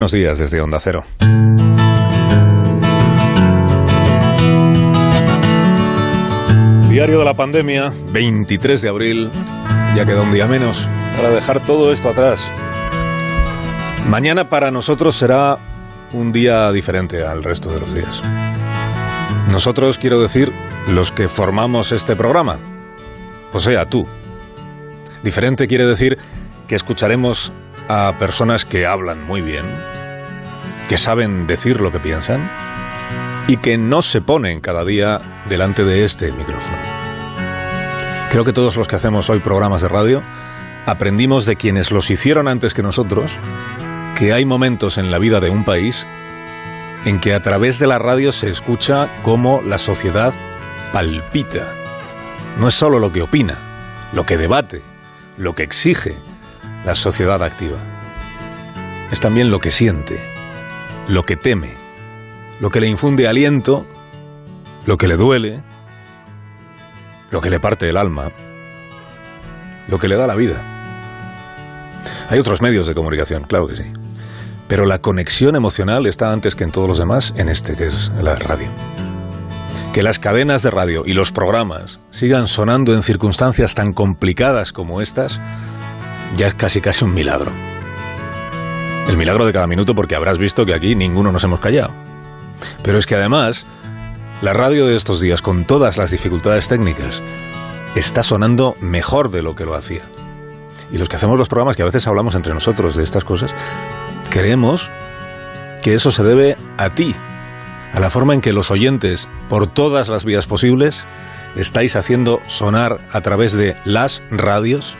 Buenos días desde Onda Cero. Diario de la pandemia, 23 de abril. Ya queda un día menos para dejar todo esto atrás. Mañana para nosotros será un día diferente al resto de los días. Nosotros, quiero decir, los que formamos este programa. O sea, tú. Diferente quiere decir que escucharemos a personas que hablan muy bien, que saben decir lo que piensan y que no se ponen cada día delante de este micrófono. Creo que todos los que hacemos hoy programas de radio aprendimos de quienes los hicieron antes que nosotros que hay momentos en la vida de un país en que a través de la radio se escucha cómo la sociedad palpita. No es solo lo que opina, lo que debate, lo que exige la sociedad activa. Es también lo que siente, lo que teme, lo que le infunde aliento, lo que le duele, lo que le parte el alma, lo que le da la vida. Hay otros medios de comunicación, claro que sí. Pero la conexión emocional está antes que en todos los demás en este que es la radio. Que las cadenas de radio y los programas sigan sonando en circunstancias tan complicadas como estas ya es casi casi un milagro. El milagro de cada minuto porque habrás visto que aquí ninguno nos hemos callado. Pero es que además, la radio de estos días, con todas las dificultades técnicas, está sonando mejor de lo que lo hacía. Y los que hacemos los programas, que a veces hablamos entre nosotros de estas cosas, creemos que eso se debe a ti, a la forma en que los oyentes, por todas las vías posibles, estáis haciendo sonar a través de las radios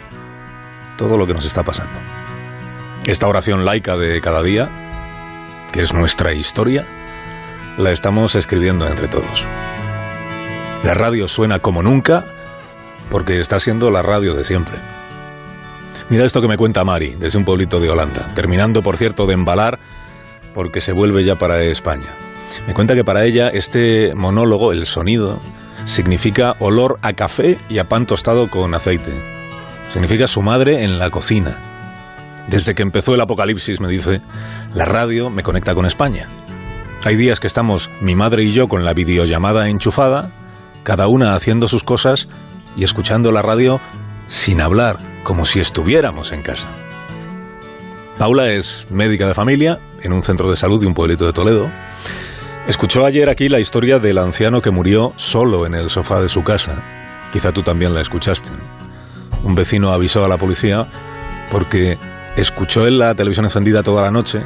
todo lo que nos está pasando. Esta oración laica de cada día, que es nuestra historia, la estamos escribiendo entre todos. La radio suena como nunca porque está siendo la radio de siempre. Mira esto que me cuenta Mari, desde un pueblito de Holanda, terminando, por cierto, de embalar porque se vuelve ya para España. Me cuenta que para ella este monólogo, el sonido, significa olor a café y a pan tostado con aceite. Significa su madre en la cocina. Desde que empezó el apocalipsis, me dice, la radio me conecta con España. Hay días que estamos mi madre y yo con la videollamada enchufada, cada una haciendo sus cosas y escuchando la radio sin hablar, como si estuviéramos en casa. Paula es médica de familia en un centro de salud de un pueblito de Toledo. Escuchó ayer aquí la historia del anciano que murió solo en el sofá de su casa. Quizá tú también la escuchaste. Un vecino avisó a la policía porque escuchó en la televisión encendida toda la noche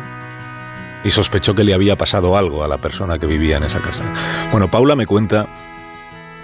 y sospechó que le había pasado algo a la persona que vivía en esa casa. Bueno, Paula me cuenta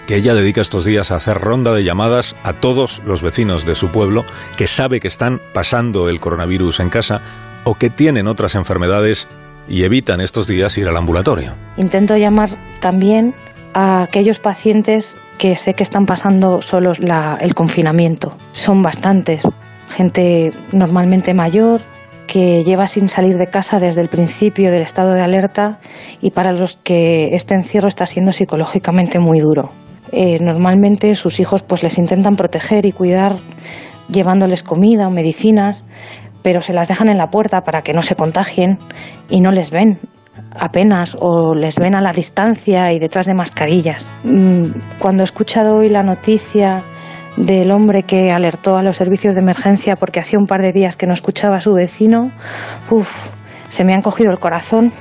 que ella dedica estos días a hacer ronda de llamadas a todos los vecinos de su pueblo que sabe que están pasando el coronavirus en casa o que tienen otras enfermedades y evitan estos días ir al ambulatorio. Intento llamar también a aquellos pacientes que sé que están pasando solos el confinamiento. Son bastantes, gente normalmente mayor, que lleva sin salir de casa desde el principio del estado de alerta y para los que este encierro está siendo psicológicamente muy duro. Eh, normalmente sus hijos pues les intentan proteger y cuidar llevándoles comida o medicinas, pero se las dejan en la puerta para que no se contagien y no les ven apenas o les ven a la distancia y detrás de mascarillas. Mm, cuando he escuchado hoy la noticia del hombre que alertó a los servicios de emergencia porque hacía un par de días que no escuchaba a su vecino, uf, se me han cogido el corazón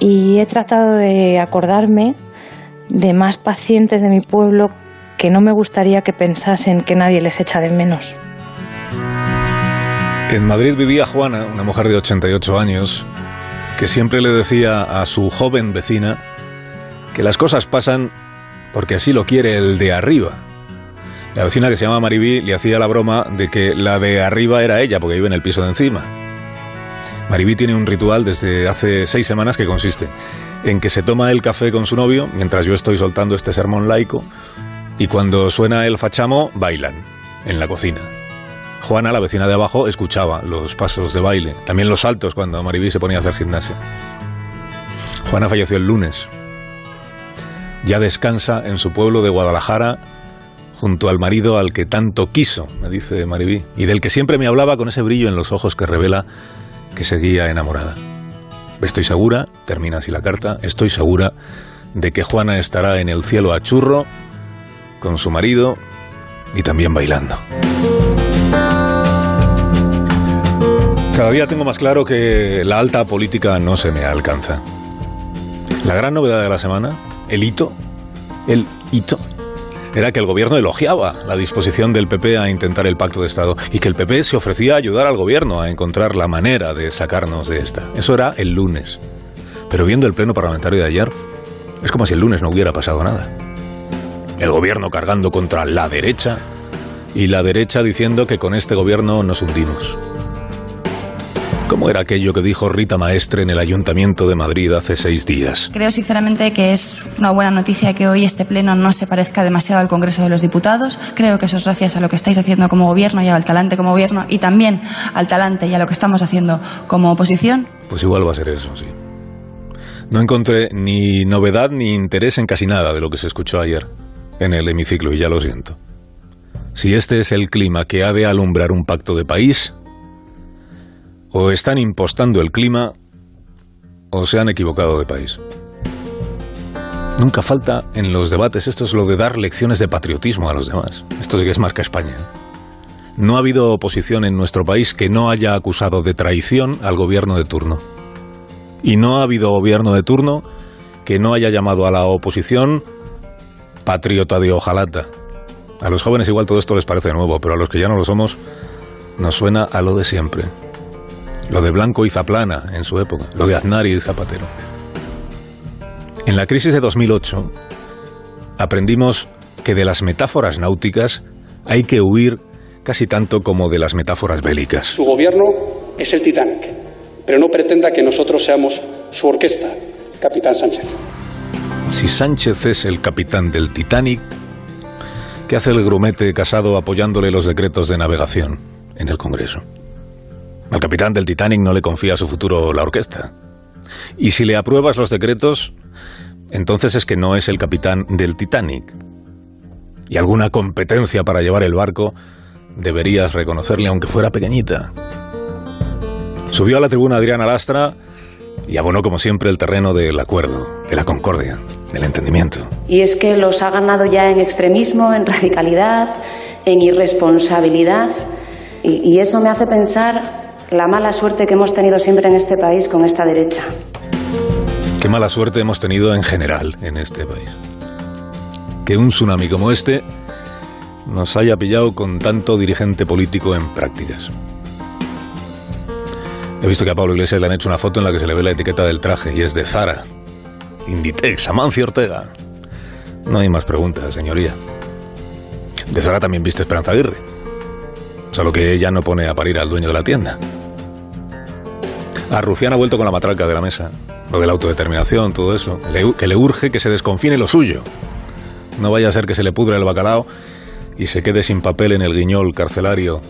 y he tratado de acordarme de más pacientes de mi pueblo que no me gustaría que pensasen que nadie les echa de menos. En Madrid vivía Juana, una mujer de 88 años, que siempre le decía a su joven vecina que las cosas pasan porque así lo quiere el de arriba la vecina que se llama Maribí le hacía la broma de que la de arriba era ella, porque vive en el piso de encima. Maribí tiene un ritual desde hace seis semanas que consiste en que se toma el café con su novio mientras yo estoy soltando este sermón laico y cuando suena el fachamo bailan en la cocina. Juana, la vecina de abajo, escuchaba los pasos de baile, también los saltos cuando Maribí se ponía a hacer gimnasia. Juana falleció el lunes. Ya descansa en su pueblo de Guadalajara junto al marido al que tanto quiso, me dice Maribí, y del que siempre me hablaba con ese brillo en los ojos que revela que seguía enamorada. Estoy segura, termina así la carta, estoy segura de que Juana estará en el cielo a churro con su marido y también bailando. Cada día tengo más claro que la alta política no se me alcanza. La gran novedad de la semana, el hito, el hito, era que el gobierno elogiaba la disposición del PP a intentar el pacto de Estado y que el PP se ofrecía a ayudar al gobierno a encontrar la manera de sacarnos de esta. Eso era el lunes. Pero viendo el pleno parlamentario de ayer, es como si el lunes no hubiera pasado nada. El gobierno cargando contra la derecha y la derecha diciendo que con este gobierno nos hundimos. ¿Cómo era aquello que dijo Rita Maestre en el Ayuntamiento de Madrid hace seis días? Creo sinceramente que es una buena noticia que hoy este pleno no se parezca demasiado al Congreso de los Diputados. Creo que eso es gracias a lo que estáis haciendo como gobierno y al talante como gobierno y también al talante y a lo que estamos haciendo como oposición. Pues igual va a ser eso, sí. No encontré ni novedad ni interés en casi nada de lo que se escuchó ayer en el hemiciclo y ya lo siento. Si este es el clima que ha de alumbrar un pacto de país, o están impostando el clima o se han equivocado de país. Nunca falta en los debates, esto es lo de dar lecciones de patriotismo a los demás. Esto sí que es marca España. No ha habido oposición en nuestro país que no haya acusado de traición al gobierno de turno. Y no ha habido gobierno de turno que no haya llamado a la oposición patriota de hojalata. A los jóvenes igual todo esto les parece nuevo, pero a los que ya no lo somos nos suena a lo de siempre. Lo de Blanco y Zaplana en su época, lo de Aznar y Zapatero. En la crisis de 2008 aprendimos que de las metáforas náuticas hay que huir casi tanto como de las metáforas bélicas. Su gobierno es el Titanic, pero no pretenda que nosotros seamos su orquesta, capitán Sánchez. Si Sánchez es el capitán del Titanic, ¿qué hace el grumete casado apoyándole los decretos de navegación en el Congreso? Al capitán del Titanic no le confía su futuro la orquesta. Y si le apruebas los decretos, entonces es que no es el capitán del Titanic. Y alguna competencia para llevar el barco deberías reconocerle aunque fuera pequeñita. Subió a la tribuna Adriana Lastra y abonó como siempre el terreno del acuerdo, de la concordia, del entendimiento. Y es que los ha ganado ya en extremismo, en radicalidad, en irresponsabilidad. Y, y eso me hace pensar la mala suerte que hemos tenido siempre en este país con esta derecha. Qué mala suerte hemos tenido en general en este país. Que un tsunami como este nos haya pillado con tanto dirigente político en prácticas. He visto que a Pablo Iglesias le han hecho una foto en la que se le ve la etiqueta del traje y es de Zara, Inditex, Amancio Ortega. No hay más preguntas, señoría. De Zara también viste Esperanza Aguirre. Solo que ella no pone a parir al dueño de la tienda. A Rufián ha vuelto con la matraca de la mesa. Lo de la autodeterminación, todo eso. que le urge que se desconfine lo suyo. No vaya a ser que se le pudre el bacalao y se quede sin papel en el guiñol carcelario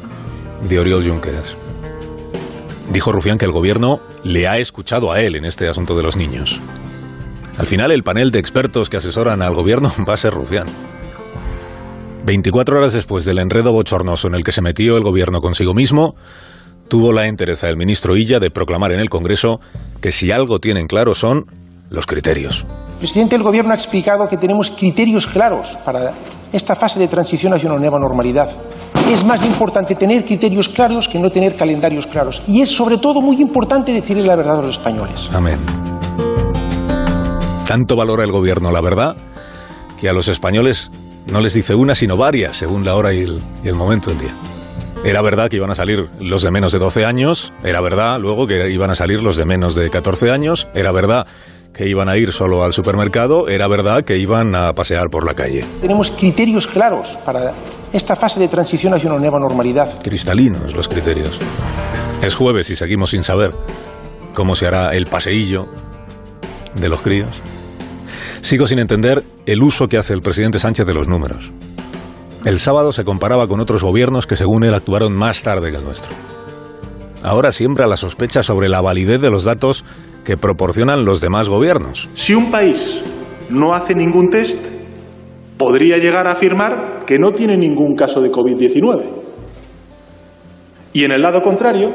de Oriol Junqueras. Dijo Rufián que el gobierno le ha escuchado a él en este asunto de los niños. Al final, el panel de expertos que asesoran al gobierno va a ser Rufián. 24 horas después del enredo bochornoso en el que se metió el gobierno consigo mismo, tuvo la entereza del ministro Illa de proclamar en el Congreso que si algo tienen claro son los criterios. El presidente del Gobierno ha explicado que tenemos criterios claros para esta fase de transición hacia una nueva normalidad. Es más importante tener criterios claros que no tener calendarios claros. Y es sobre todo muy importante decirle la verdad a los españoles. Amén. Tanto valora el Gobierno la verdad que a los españoles no les dice una, sino varias, según la hora y el, y el momento del día. Era verdad que iban a salir los de menos de 12 años, era verdad luego que iban a salir los de menos de 14 años, era verdad que iban a ir solo al supermercado, era verdad que iban a pasear por la calle. Tenemos criterios claros para esta fase de transición hacia una nueva normalidad. Cristalinos los criterios. Es jueves y seguimos sin saber cómo se hará el paseillo de los críos. Sigo sin entender el uso que hace el presidente Sánchez de los números. El sábado se comparaba con otros gobiernos que según él actuaron más tarde que el nuestro. Ahora siembra la sospecha sobre la validez de los datos que proporcionan los demás gobiernos. Si un país no hace ningún test, podría llegar a afirmar que no tiene ningún caso de COVID-19. Y en el lado contrario,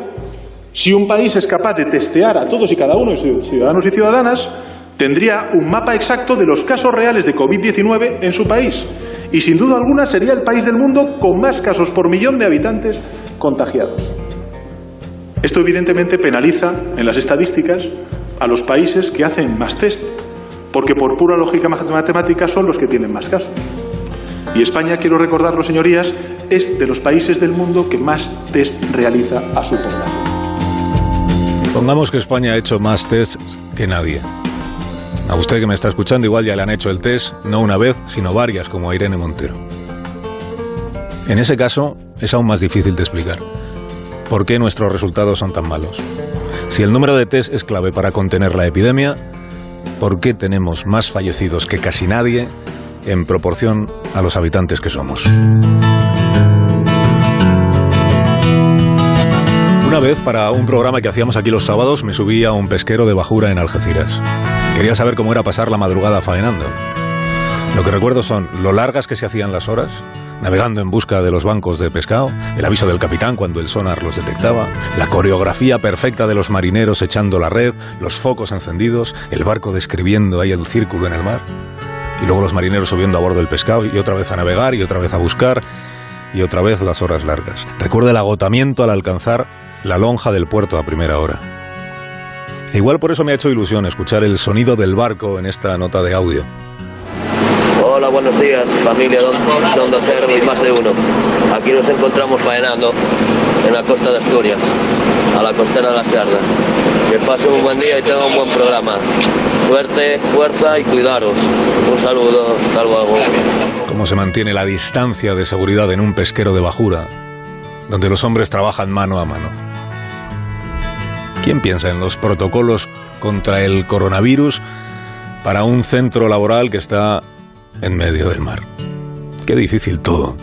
Si un país es capaz de testear a todos y cada uno de sus ciudadanos y ciudadanas, tendría un mapa exacto de los casos reales de COVID-19 en su país. Y sin duda alguna sería el país del mundo con más casos por millón de habitantes contagiados. Esto evidentemente penaliza en las estadísticas a los países que hacen más test, porque por pura lógica matemática son los que tienen más casos. Y España, quiero recordarlo, señorías, es de los países del mundo que más test realiza a su población. Pongamos que España ha hecho más tests que nadie. A usted que me está escuchando igual ya le han hecho el test, no una vez, sino varias, como a Irene Montero. En ese caso, es aún más difícil de explicar. ¿Por qué nuestros resultados son tan malos? Si el número de test es clave para contener la epidemia, ¿por qué tenemos más fallecidos que casi nadie en proporción a los habitantes que somos? Una vez, para un programa que hacíamos aquí los sábados, me subí a un pesquero de bajura en Algeciras. Quería saber cómo era pasar la madrugada faenando. Lo que recuerdo son lo largas que se hacían las horas, navegando en busca de los bancos de pescado, el aviso del capitán cuando el sonar los detectaba, la coreografía perfecta de los marineros echando la red, los focos encendidos, el barco describiendo ahí el círculo en el mar, y luego los marineros subiendo a bordo del pescado y otra vez a navegar y otra vez a buscar y otra vez las horas largas. Recuerdo el agotamiento al alcanzar la lonja del puerto a primera hora. Igual por eso me ha hecho ilusión escuchar el sonido del barco en esta nota de audio. Hola, buenos días, familia Don, Don Cero y más de uno. Aquí nos encontramos faenando en la costa de Asturias, a la costera de la Sierra. Que pasen un buen día y tengan un buen programa. Suerte, fuerza y cuidaros. Un saludo, hasta luego. Cómo se mantiene la distancia de seguridad en un pesquero de bajura, donde los hombres trabajan mano a mano. ¿Quién piensa en los protocolos contra el coronavirus para un centro laboral que está en medio del mar? Qué difícil todo.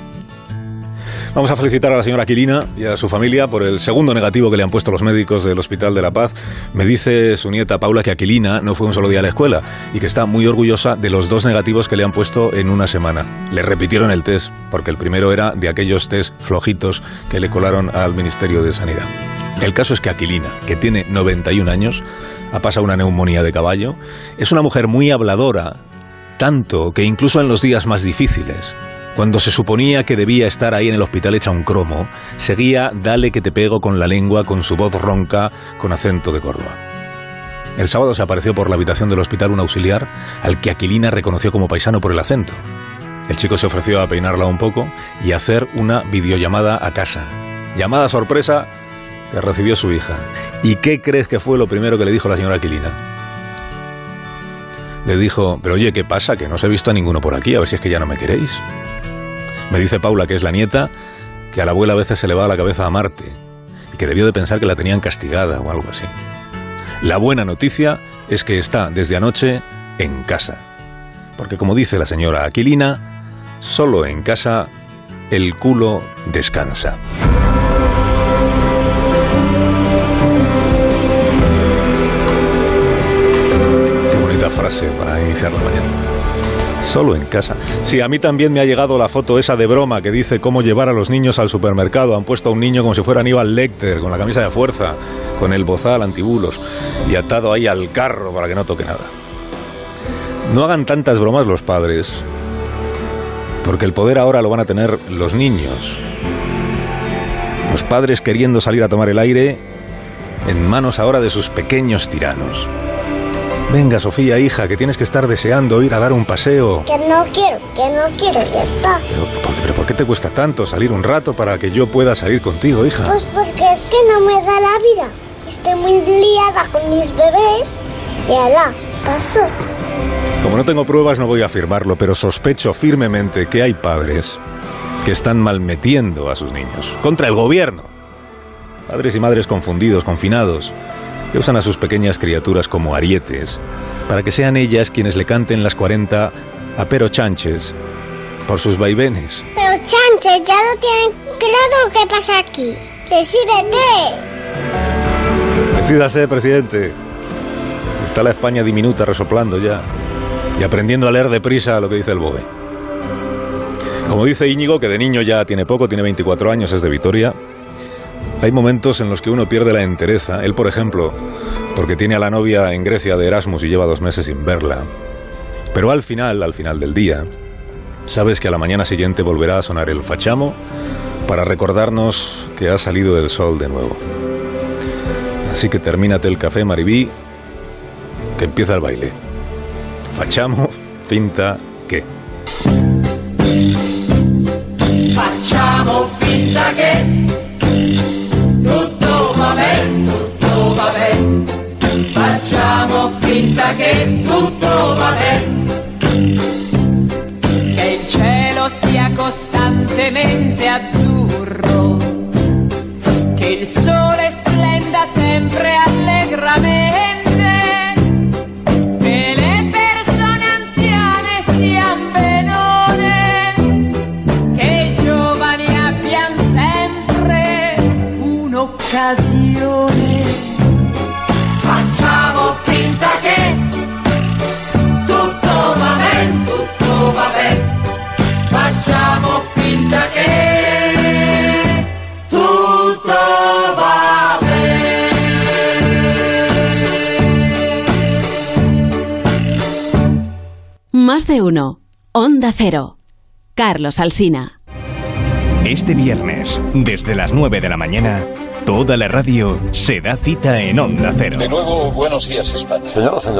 Vamos a felicitar a la señora Aquilina y a su familia por el segundo negativo que le han puesto los médicos del Hospital de la Paz. Me dice su nieta Paula que Aquilina no fue un solo día a la escuela y que está muy orgullosa de los dos negativos que le han puesto en una semana. Le repitieron el test, porque el primero era de aquellos test flojitos que le colaron al Ministerio de Sanidad. El caso es que Aquilina, que tiene 91 años, ha pasado una neumonía de caballo, es una mujer muy habladora, tanto que incluso en los días más difíciles, cuando se suponía que debía estar ahí en el hospital hecha un cromo, seguía dale que te pego con la lengua, con su voz ronca, con acento de Córdoba. El sábado se apareció por la habitación del hospital un auxiliar al que Aquilina reconoció como paisano por el acento. El chico se ofreció a peinarla un poco y a hacer una videollamada a casa. Llamada sorpresa que recibió su hija. ¿Y qué crees que fue lo primero que le dijo la señora Aquilina? Le dijo, pero oye, ¿qué pasa? Que no os he visto a ninguno por aquí, a ver si es que ya no me queréis. Me dice Paula, que es la nieta, que a la abuela a veces se le va la cabeza a Marte y que debió de pensar que la tenían castigada o algo así. La buena noticia es que está desde anoche en casa. Porque como dice la señora Aquilina, solo en casa el culo descansa. Qué bonita frase para iniciar la mañana. Solo en casa. Sí, a mí también me ha llegado la foto esa de broma que dice cómo llevar a los niños al supermercado. Han puesto a un niño como si fuera Aníbal Lecter, con la camisa de fuerza, con el bozal antibulos y atado ahí al carro para que no toque nada. No hagan tantas bromas los padres, porque el poder ahora lo van a tener los niños. Los padres queriendo salir a tomar el aire en manos ahora de sus pequeños tiranos. Venga, Sofía, hija, que tienes que estar deseando ir a dar un paseo. Que no quiero, que no quiero, ya está. Pero, ¿por, pero ¿por qué te cuesta tanto salir un rato para que yo pueda salir contigo, hija? Pues porque es que no me da la vida. Estoy muy liada con mis bebés. Y ala, paso. Como no tengo pruebas no voy a afirmarlo, pero sospecho firmemente que hay padres que están malmetiendo a sus niños. Contra el gobierno. Padres y madres confundidos, confinados que usan a sus pequeñas criaturas como arietes, para que sean ellas quienes le canten las 40 a Pero Chánchez por sus vaivenes. Pero Chánchez, ya lo tienen claro qué pasa aquí. ¡Decídete! Decídase, presidente. Está la España diminuta resoplando ya y aprendiendo a leer deprisa lo que dice el BOE. Como dice Íñigo, que de niño ya tiene poco, tiene 24 años, es de Vitoria, Hay momentos en los que uno pierde la entereza. Él, por ejemplo, porque tiene a la novia en Grecia de Erasmus y lleva dos meses sin verla. Pero al final, al final del día, sabes que a la mañana siguiente volverá a sonar el fachamo para recordarnos que ha salido el sol de nuevo. Así que termínate el café, Maribí, que empieza el baile. Fachamo, finta, Facciamo finta che tutto Onda Cero. Carlos Alsina. Este viernes, desde las 9 de la mañana, toda la radio se da cita en Onda Cero. De nuevo, buenos días, España. Señoras, señores.